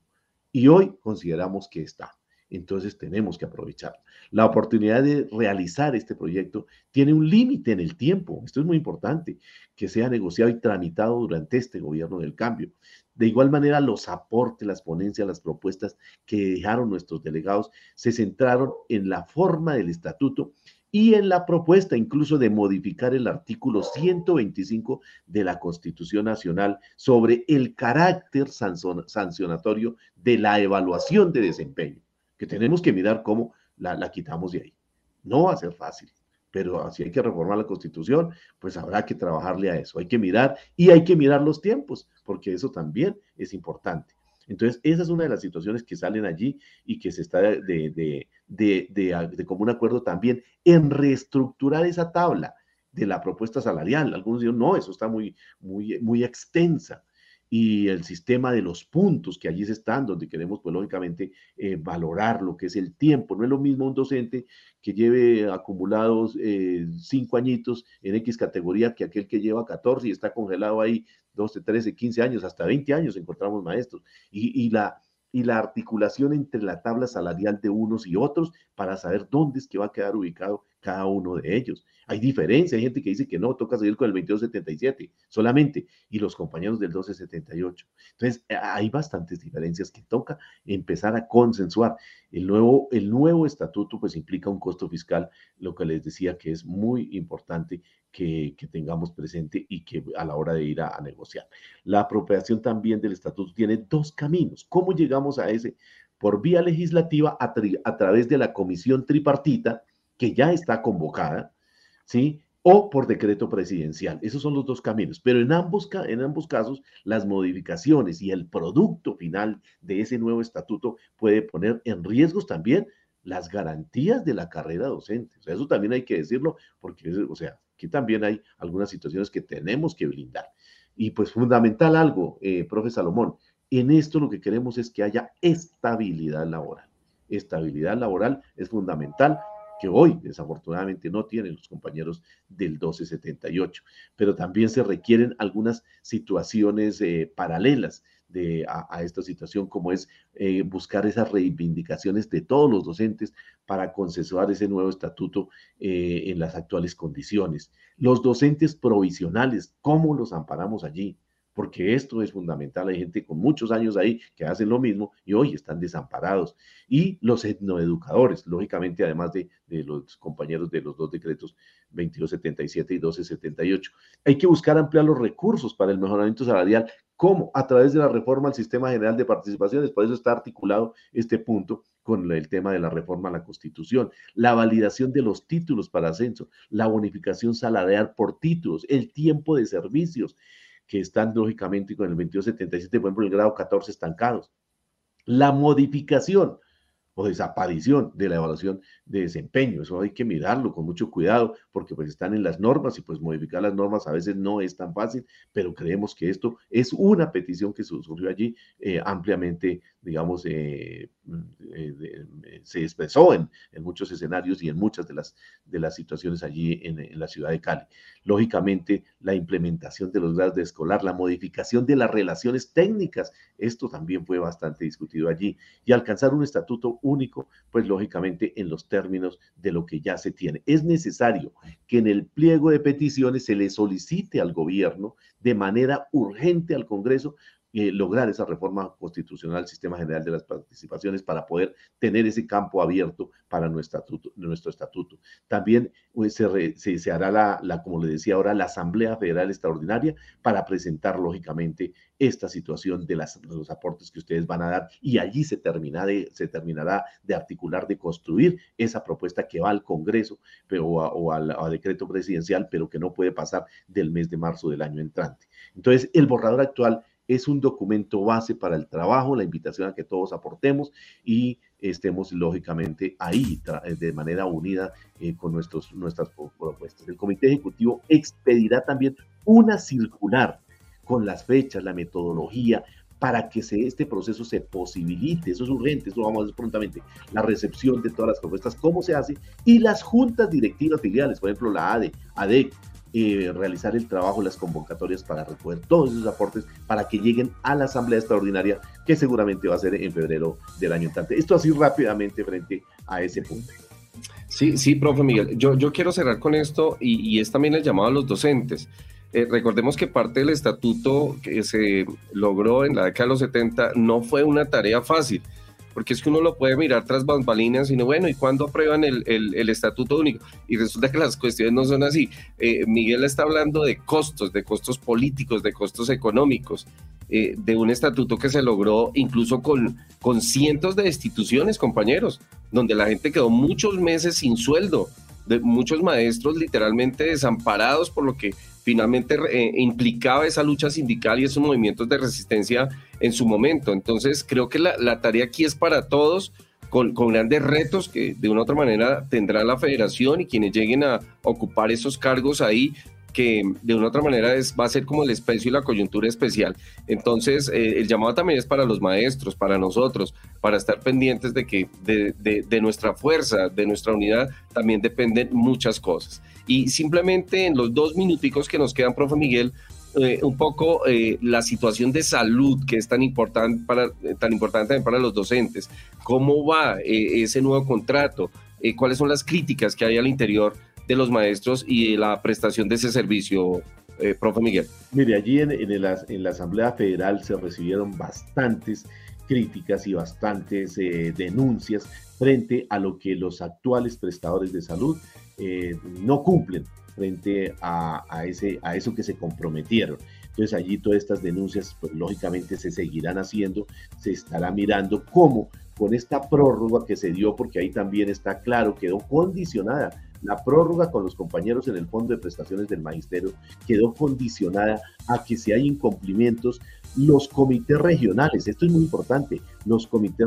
Y hoy consideramos que está. Entonces tenemos que aprovechar. La oportunidad de realizar este proyecto tiene un límite en el tiempo. Esto es muy importante, que sea negociado y tramitado durante este gobierno del cambio. De igual manera, los aportes, las ponencias, las propuestas que dejaron nuestros delegados se centraron en la forma del estatuto y en la propuesta incluso de modificar el artículo 125 de la Constitución Nacional sobre el carácter sancionatorio de la evaluación de desempeño, que tenemos que mirar cómo la, quitamos de ahí. No va a ser fácil pero si hay que reformar la constitución, pues habrá que trabajarle a eso. Hay que mirar y hay que mirar los tiempos, porque eso también es importante. Entonces, esa es una de las situaciones que salen allí y que se está de, de, de, de, común acuerdo también en reestructurar esa tabla de la propuesta salarial. Algunos dicen, no, eso está muy, muy, muy extensa y el sistema de los puntos que allí se están, donde queremos, pues lógicamente, eh, valorar lo que es el tiempo. No es lo mismo un docente que lleve acumulados eh, cinco añitos en X categoría que aquel que lleva 14 y está congelado ahí 12, 13, 15 años, hasta 20 años encontramos maestros. Y, y la, y la articulación entre la tabla salarial de unos y otros para saber dónde es que va a quedar ubicado cada uno de ellos. Hay diferencia, hay gente que dice que no, toca seguir con el 2277 solamente, y los compañeros del 1278. Entonces, hay bastantes diferencias que toca empezar a consensuar. El nuevo, el nuevo estatuto pues implica un costo fiscal, lo que les decía que es muy importante que, tengamos presente y que a la hora de ir a, negociar. La apropiación también del estatuto tiene dos caminos. ¿Cómo llegamos a ese? Por vía legislativa a través de la comisión tripartita, que ya está convocada, ¿sí? o por decreto presidencial. Esos son los dos caminos. Pero en ambos, en ambos casos, las modificaciones y el producto final de ese nuevo estatuto puede poner en riesgos también las garantías de la carrera docente. Eso también hay que decirlo porque, o sea, aquí también hay algunas situaciones que tenemos que blindar. Y pues fundamental algo, eh, profe Salomón, en esto lo que queremos es que haya estabilidad laboral. Estabilidad laboral es fundamental que hoy desafortunadamente no tienen los compañeros del 1278, pero también se requieren algunas situaciones eh, paralelas de, a, esta situación, como es eh, buscar esas reivindicaciones de todos los docentes para consensuar ese nuevo estatuto eh, en las actuales condiciones. Los docentes provisionales, ¿cómo los amparamos allí? Porque esto es fundamental. Hay gente con muchos años ahí que hacen lo mismo y hoy están desamparados. Y los etnoeducadores, lógicamente, además de, los compañeros de los dos decretos 2277 y 1278. Hay que buscar ampliar los recursos para el mejoramiento salarial. ¿Cómo? A través de la reforma al Sistema General de Participaciones. Por eso está articulado este punto con el tema de la reforma a la Constitución, la validación de los títulos para ascenso, la bonificación salarial por títulos, el tiempo de servicios, que están lógicamente con el 2277, por ejemplo, el grado 14 estancados. La modificación o desaparición de la evaluación de desempeño. Eso hay que mirarlo con mucho cuidado porque pues están en las normas y pues modificar las normas a veces no es tan fácil, pero creemos que esto es una petición que surgió allí eh, ampliamente, digamos, eh, eh, se expresó en, muchos escenarios y en muchas de las, de las situaciones allí en, en, la ciudad de Cali. Lógicamente, la implementación de los grados de escolar, la modificación de las relaciones técnicas, esto también fue bastante discutido allí y alcanzar un estatuto único, pues lógicamente en los términos de lo que ya se tiene. Es necesario que en el pliego de peticiones se le solicite al gobierno de manera urgente al Congreso eh, lograr esa reforma constitucional del sistema general de las participaciones para poder tener ese campo abierto para nuestro estatuto. Nuestro estatuto. También pues, se, se, hará la, como le decía ahora, la Asamblea Federal Extraordinaria para presentar lógicamente esta situación de, las, los aportes que ustedes van a dar y allí se, termina de, se terminará de articular, de construir esa propuesta que va al Congreso o, al, al decreto presidencial, pero que no puede pasar del mes de marzo del año entrante. Entonces, el borrador actual es un documento base para el trabajo, la invitación a que todos aportemos y estemos lógicamente ahí eh, de manera unida eh, con nuestros, nuestras propuestas. El Comité Ejecutivo expedirá también una circular con las fechas, la metodología, para que este proceso se posibilite, eso es urgente, eso vamos a hacer prontamente, la recepción de todas las propuestas, cómo se hace, y las juntas directivas filiales, por ejemplo, la ADE, ADEC, eh, realizar el trabajo, las convocatorias para recoger todos esos aportes para que lleguen a la Asamblea Extraordinaria que seguramente va a ser en febrero del año entrante. Esto así rápidamente frente a ese punto. Sí, sí, profe Miguel. Yo, yo quiero cerrar con esto y, es también el llamado a los docentes. Eh, recordemos que parte del estatuto que se logró en la década de los 70 no fue una tarea fácil porque es que uno lo puede mirar tras bambalinas y no, bueno, ¿y cuándo aprueban el, el, estatuto único? Y resulta que las cuestiones no son así. Eh, Miguel está hablando de costos, de costos políticos, de costos económicos, eh, de un estatuto que se logró incluso con, con cientos de instituciones, compañeros, donde la gente quedó muchos meses sin sueldo, de muchos maestros literalmente desamparados por lo que finalmente eh, implicaba esa lucha sindical y esos movimientos de resistencia en su momento. Entonces, creo que la, tarea aquí es para todos, con, grandes retos que de una u otra manera tendrá la federación y quienes lleguen a ocupar esos cargos ahí, que de una u otra manera es, va a ser como el especio y la coyuntura especial. Entonces, eh, el llamado también es para los maestros, para nosotros, para estar pendientes de que de, nuestra fuerza, de nuestra unidad, también dependen muchas cosas. Y simplemente en los dos minuticos que nos quedan, profe Miguel, eh, un poco eh, la situación de salud que es tan importante para, tan importante también para los docentes. ¿Cómo va ese nuevo contrato? ¿Cuáles son las críticas que hay al interior de los maestros y la prestación de ese servicio, eh, profe Miguel? Mire, allí en, en, la Asamblea Federal se recibieron bastantes críticas y bastantes eh, denuncias frente a lo que los actuales prestadores de salud eh, no cumplen frente a, ese, a eso que se comprometieron. Entonces allí todas estas denuncias, pues lógicamente se seguirán haciendo, se estará mirando cómo con esta prórroga que se dio, porque ahí también está claro, quedó condicionada la prórroga con los compañeros en el Fondo de Prestaciones del Magisterio quedó condicionada a que si hay incumplimientos, los comités regionales, esto es muy importante, los comités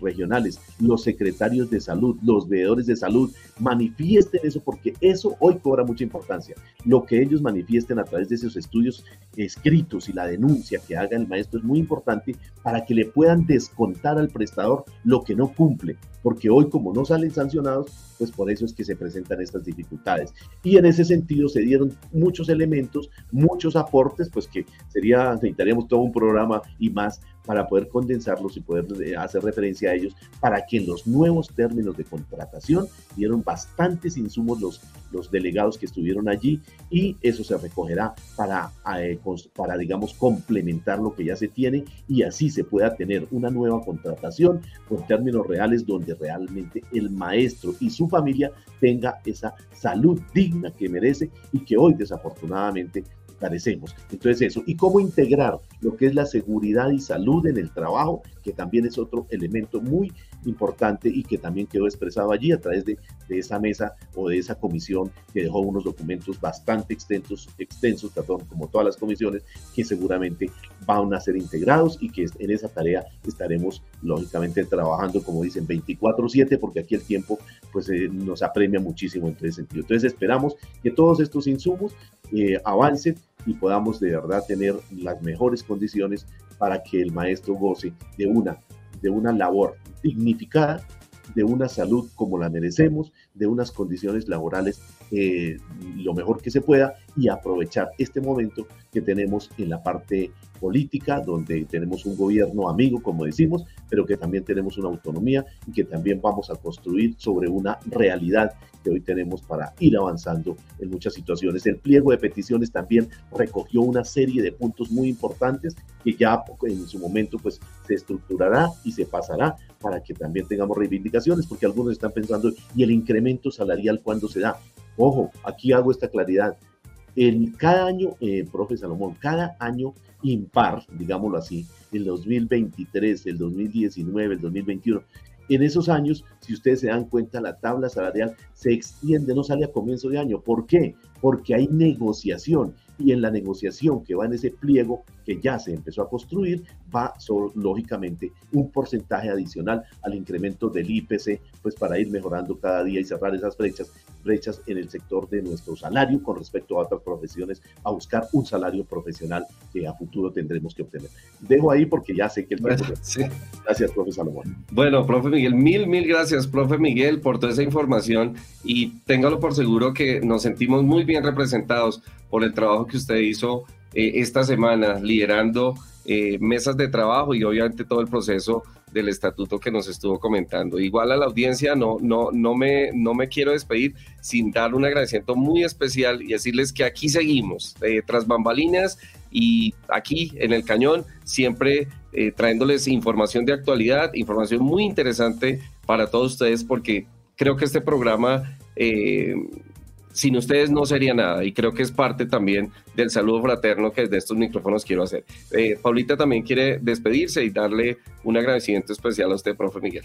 regionales, los secretarios de salud, los veedores de salud, manifiesten eso porque eso hoy cobra mucha importancia. Lo que ellos manifiesten a través de esos estudios escritos y la denuncia que haga el maestro es muy importante para que le puedan descontar al prestador lo que no cumple, porque hoy como no salen sancionados, pues por eso es que se presentan estas dificultades. Y en ese sentido se dieron muchos elementos, muchos aportes, pues que sería, necesitaríamos todo un programa y más para poder condensarlos y poder eh, hacer referencia a ellos, para que en los nuevos términos de contratación dieron bastantes insumos los, los delegados que estuvieron allí y eso se recogerá para, eh, para, digamos, complementar lo que ya se tiene y así se pueda tener una nueva contratación con términos reales donde realmente el maestro y su familia tenga esa salud digna que merece y que hoy desafortunadamente carecemos. Entonces eso, y cómo integrar lo que es la seguridad y salud en el trabajo, que también es otro elemento muy importante y que también quedó expresado allí a través de, de esa mesa o de esa comisión que dejó unos documentos bastante extensos, extensos, perdón, como todas las comisiones, que seguramente van a ser integrados y que en esa tarea estaremos lógicamente trabajando, como dicen, 24/7, porque aquí el tiempo pues eh, nos apremia muchísimo en ese sentido. Entonces esperamos que todos estos insumos eh, avancen y podamos de verdad tener las mejores condiciones para que el maestro goce de una, de una labor dignificada, de una salud como la merecemos, de unas condiciones laborales eh, lo mejor que se pueda y aprovechar este momento que tenemos en la parte política, donde tenemos un gobierno amigo, como decimos, pero que también tenemos una autonomía y que también vamos a construir sobre una realidad que hoy tenemos para ir avanzando en muchas situaciones. El pliego de peticiones también recogió una serie de puntos muy importantes que ya en su momento pues se estructurará y se pasará para que también tengamos reivindicaciones, porque algunos están pensando, ¿y el incremento salarial cuándo se da? Ojo, aquí hago esta claridad. En cada año, eh, profe Salomón, cada año impar, digámoslo así, el 2023, el 2019, el 2021, en esos años, si ustedes se dan cuenta, la tabla salarial se extiende, no sale a comienzo de año. ¿Por qué? Porque hay negociación y en la negociación que va en ese pliego que ya se empezó a construir, va lógicamente un porcentaje adicional al incremento del IPC, pues para ir mejorando cada día y cerrar esas brechas, brechas en el sector de nuestro salario con respecto a otras profesiones, a buscar un salario profesional que a futuro tendremos que obtener. Dejo ahí porque ya sé que el bueno, sí. Gracias, profe Salomón. Bueno, profe Miguel, mil, mil gracias, profe Miguel, por toda esa información y téngalo por seguro que nos sentimos muy bien representados por el trabajo que usted hizo eh, esta semana liderando eh, mesas de trabajo y obviamente todo el proceso del estatuto que nos estuvo comentando. Igual a la audiencia, no, no, no, me, no me quiero despedir sin dar un agradecimiento muy especial y decirles que aquí seguimos, eh, tras bambalinas y aquí en el cañón, siempre trayéndoles información de actualidad, información muy interesante para todos ustedes, porque creo que este programa sin ustedes no sería nada y creo que es parte también del saludo fraterno que desde estos micrófonos quiero hacer. Eh, Paulita también quiere despedirse y darle un agradecimiento especial a usted, profe Miguel.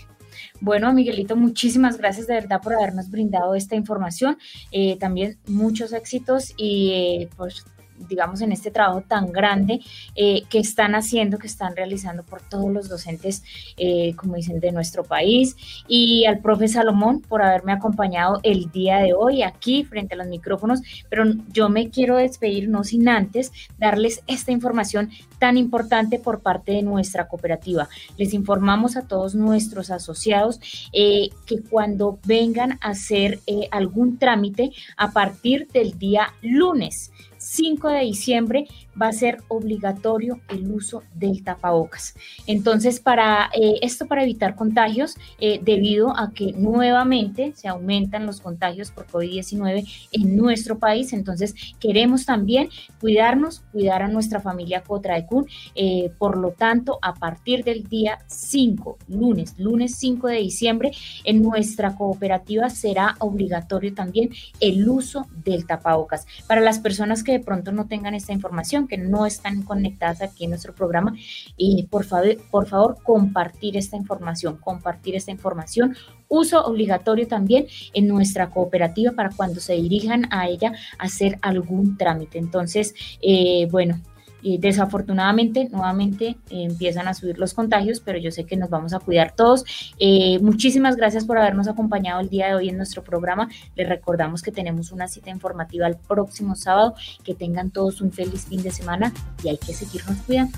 Bueno, Miguelito, muchísimas gracias de verdad por habernos brindado esta información. Eh, también muchos éxitos y eh, pues digamos, en este trabajo tan grande eh, que están haciendo, que están realizando por todos los docentes, eh, como dicen, de nuestro país. Y al profe Salomón por haberme acompañado el día de hoy aquí frente a los micrófonos. Pero yo me quiero despedir, no sin antes darles esta información tan importante por parte de nuestra cooperativa. Les informamos a todos nuestros asociados eh, que cuando vengan a hacer algún trámite a partir del día lunes, 5 de diciembre va a ser obligatorio el uso del tapabocas. Entonces, para eh, esto, para evitar contagios, eh, debido a que nuevamente se aumentan los contagios por COVID-19 en nuestro país, entonces queremos también cuidarnos, cuidar a nuestra familia Cotraecún. Eh, por lo tanto, a partir del día 5, lunes, lunes 5 de diciembre, en nuestra cooperativa será obligatorio también el uso del tapabocas. Para las personas que pronto no tengan esta información, que no están conectadas aquí en nuestro programa, y por, favor, por favor compartir esta información, compartir esta información. Uso obligatorio también en nuestra cooperativa para cuando se dirijan a ella a hacer algún trámite. Entonces, eh, bueno, y desafortunadamente, nuevamente eh, empiezan a subir los contagios, pero yo sé que nos vamos a cuidar todos. Eh, muchísimas gracias por habernos acompañado el día de hoy en nuestro programa. Les recordamos que tenemos una cita informativa el próximo sábado. Que tengan todos un feliz fin de semana y hay que seguirnos cuidando.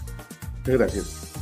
Gracias.